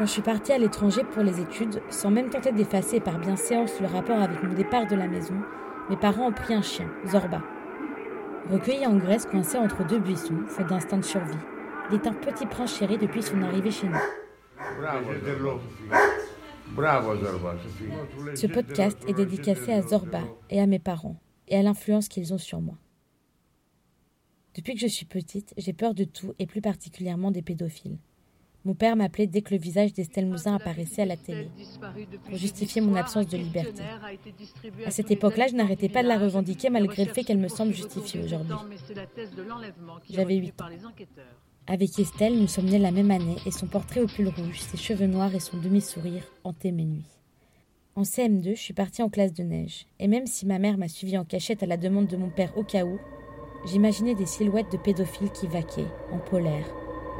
Quand je suis partie à l'étranger pour les études, sans même tenter d'effacer par bienséance le rapport avec mon départ de la maison, mes parents ont pris un chien, Zorba. Recueilli en Grèce, coincé entre deux buissons, faute d'instinct de survie, il est un petit prince chéri depuis son arrivée chez nous. Ce podcast est dédicacé à Zorba et à mes parents, et à l'influence qu'ils ont sur moi. Depuis que je suis petite, j'ai peur de tout, et plus particulièrement des pédophiles. Mon père m'appelait dès que le visage d'Estelle Mouzin apparaissait à la télé, pour justifier mon absence de liberté. À cette époque-là, je n'arrêtais pas de la revendiquer malgré le fait qu'elle me semble justifiée aujourd'hui. J'avais 8 ans. Avec Estelle, nous sommes nés la même année et son portrait au pull rouge, ses cheveux noirs et son demi-sourire hantaient mes nuits. En CM2, je suis partie en classe de neige, et même si ma mère m'a suivi en cachette à la demande de mon père au cas où, j'imaginais des silhouettes de pédophiles qui vaquaient, en polaire,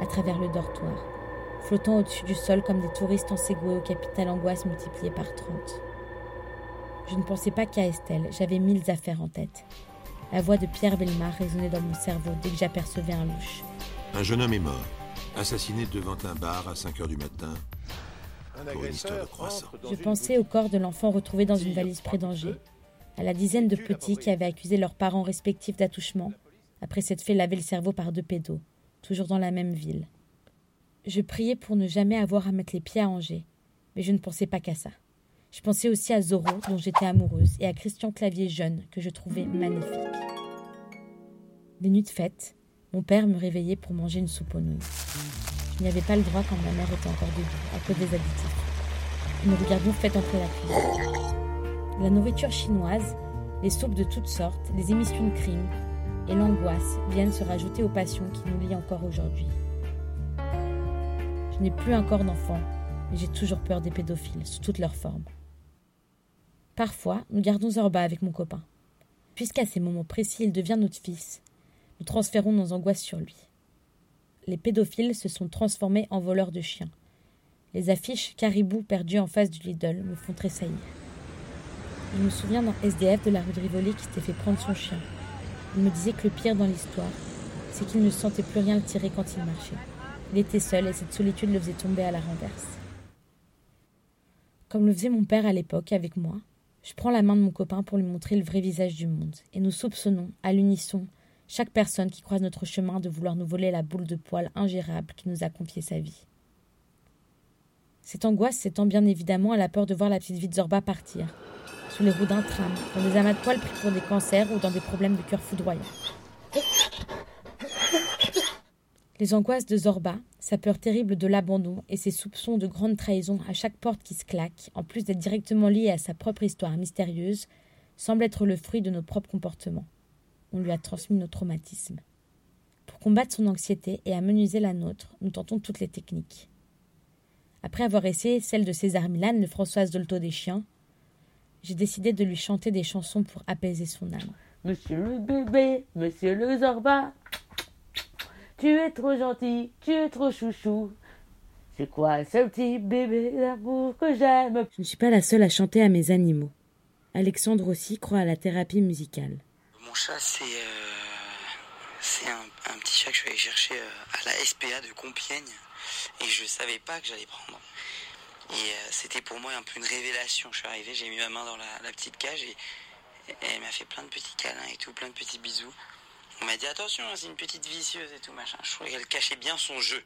à travers le dortoir flottant au-dessus du sol comme des touristes en Segway au capital angoisse multiplié par 30. Je ne pensais pas qu'à Estelle, j'avais mille affaires en tête. La voix de Pierre Belmar résonnait dans mon cerveau dès que j'apercevais un louche. Un jeune homme est mort, assassiné devant un bar à 5 heures du matin pour une histoire de croissant. Je pensais au corps de l'enfant retrouvé dans une valise près d'Angers, à la dizaine de petits qui avaient accusé leurs parents respectifs d'attouchement après s'être fait laver le cerveau par deux pédos, toujours dans la même ville. Je priais pour ne jamais avoir à mettre les pieds à Angers, mais je ne pensais pas qu'à ça. Je pensais aussi à Zoro, dont j'étais amoureuse, et à Christian Clavier jeune, que je trouvais magnifique. Les nuits de fête, mon père me réveillait pour manger une soupe aux nouilles. Je n'y avais pas le droit quand ma mère était encore debout, à cause des additifs. Nous regardions fête entrer la cuisine. La nourriture chinoise, les soupes de toutes sortes, les émissions de crime et l'angoisse viennent se rajouter aux passions qui nous lient encore aujourd'hui. Je n'ai plus un corps d'enfant, mais j'ai toujours peur des pédophiles, sous toutes leurs formes. Parfois, nous gardons Zorba avec mon copain. Puisqu'à ces moments précis, il devient notre fils, nous transférons nos angoisses sur lui. Les pédophiles se sont transformés en voleurs de chiens. Les affiches caribou perdues en face du Lidl me font tressaillir. Je me souviens d'un SDF de la rue de Rivoli qui s'était fait prendre son chien. Il me disait que le pire dans l'histoire, c'est qu'il ne sentait plus rien le tirer quand il marchait. Il était seul et cette solitude le faisait tomber à la renverse. Comme le faisait mon père à l'époque avec moi, je prends la main de mon copain pour lui montrer le vrai visage du monde, et nous soupçonnons, à l'unisson, chaque personne qui croise notre chemin de vouloir nous voler la boule de poil ingérable qui nous a confié sa vie. Cette angoisse s'étend bien évidemment à la peur de voir la petite vie de Zorba partir, sous les roues d'un tram, dans des amas de poils pris pour des cancers ou dans des problèmes de cœur foudroyants. Les angoisses de Zorba, sa peur terrible de l'abandon et ses soupçons de grande trahison à chaque porte qui se claque, en plus d'être directement liés à sa propre histoire mystérieuse, semblent être le fruit de nos propres comportements. On lui a transmis nos traumatismes. Pour combattre son anxiété et amenuiser la nôtre, nous tentons toutes les techniques. Après avoir essayé celle de César Milan, de Françoise Dolto des Chiens, j'ai décidé de lui chanter des chansons pour apaiser son âme. Monsieur le bébé, monsieur le Zorba, tu es trop gentil, tu es trop chouchou. C'est quoi ce petit bébé d'amour que j'aime? Je ne suis pas la seule à chanter à mes animaux. Alexandre aussi croit à la thérapie musicale. Mon chat, c'est euh, un, petit chat que je suis allé chercher euh, à la SPA de Compiègne et je savais pas que j'allais prendre. Et euh, c'était pour moi un peu une révélation. Je suis arrivé, j'ai mis ma main dans la, petite cage et elle m'a fait plein de petits câlins et tout, plein de petits bisous. On m'a dit attention, hein, c'est une petite vicieuse et tout machin. Je trouvais qu'elle cachait bien son jeu.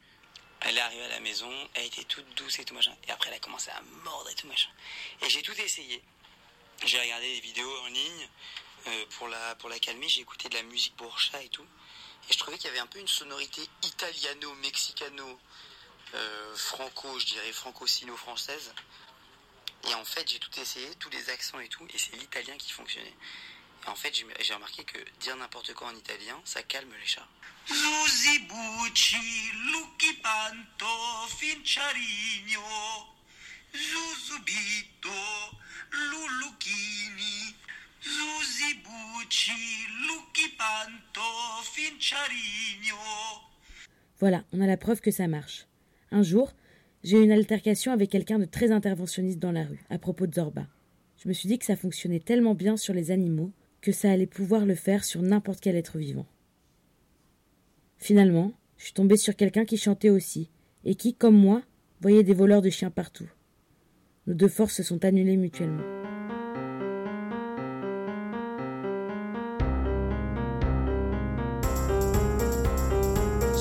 Elle est arrivée à la maison, elle était toute douce et tout machin. Et après, elle a commencé à mordre et tout machin. Et j'ai tout essayé. J'ai regardé des vidéos en ligne euh, pour, la, pour la calmer. J'ai écouté de la musique pour et tout. Et je trouvais qu'il y avait un peu une sonorité italiano-mexicano, euh, je dirais franco-sino-française. Et en fait, j'ai tout essayé, tous les accents et tout. Et c'est l'italien qui fonctionnait en fait, j'ai remarqué que dire n'importe quoi en italien, ça calme les chats. Voilà, on a la preuve que ça marche. Un jour, j'ai eu une altercation avec quelqu'un de très interventionniste dans la rue, à propos de Zorba. Je me suis dit que ça fonctionnait tellement bien sur les animaux que ça allait pouvoir le faire sur n'importe quel être vivant. Finalement, je suis tombée sur quelqu'un qui chantait aussi, et qui, comme moi, voyait des voleurs de chiens partout. Nos deux forces se sont annulées mutuellement.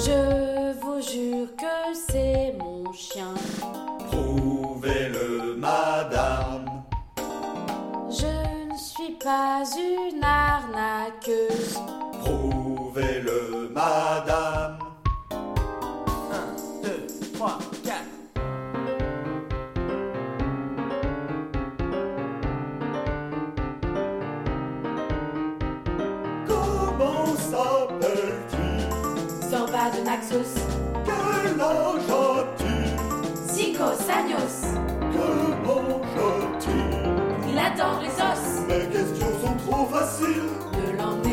Je vous jure que c'est mon chien. Prouvez-le, pas une arnaqueuse. Prouvez-le, madame. 1, 2, 3, 4. Comment s'appelle-t-il Zorba de Naxos. Quel âge a-t-il Cinco años. Que mange-t-il? Il adore les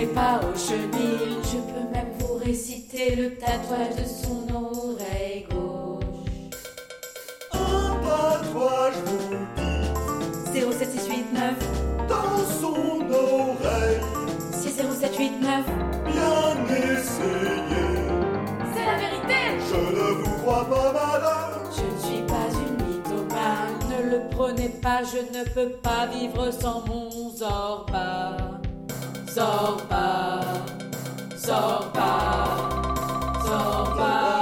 Pas au chenil. Je peux même vous réciter le tatouage de son oreille gauche. Un tatouage vous dit 07689. dans son oreille. 60789. Bien essayé. C'est la vérité. Je ne vous crois pas, madame. Je ne suis pas une mythomane. Ne le prenez pas. Je ne peux pas vivre sans mon Zorba. Sopa, sopa, sopa.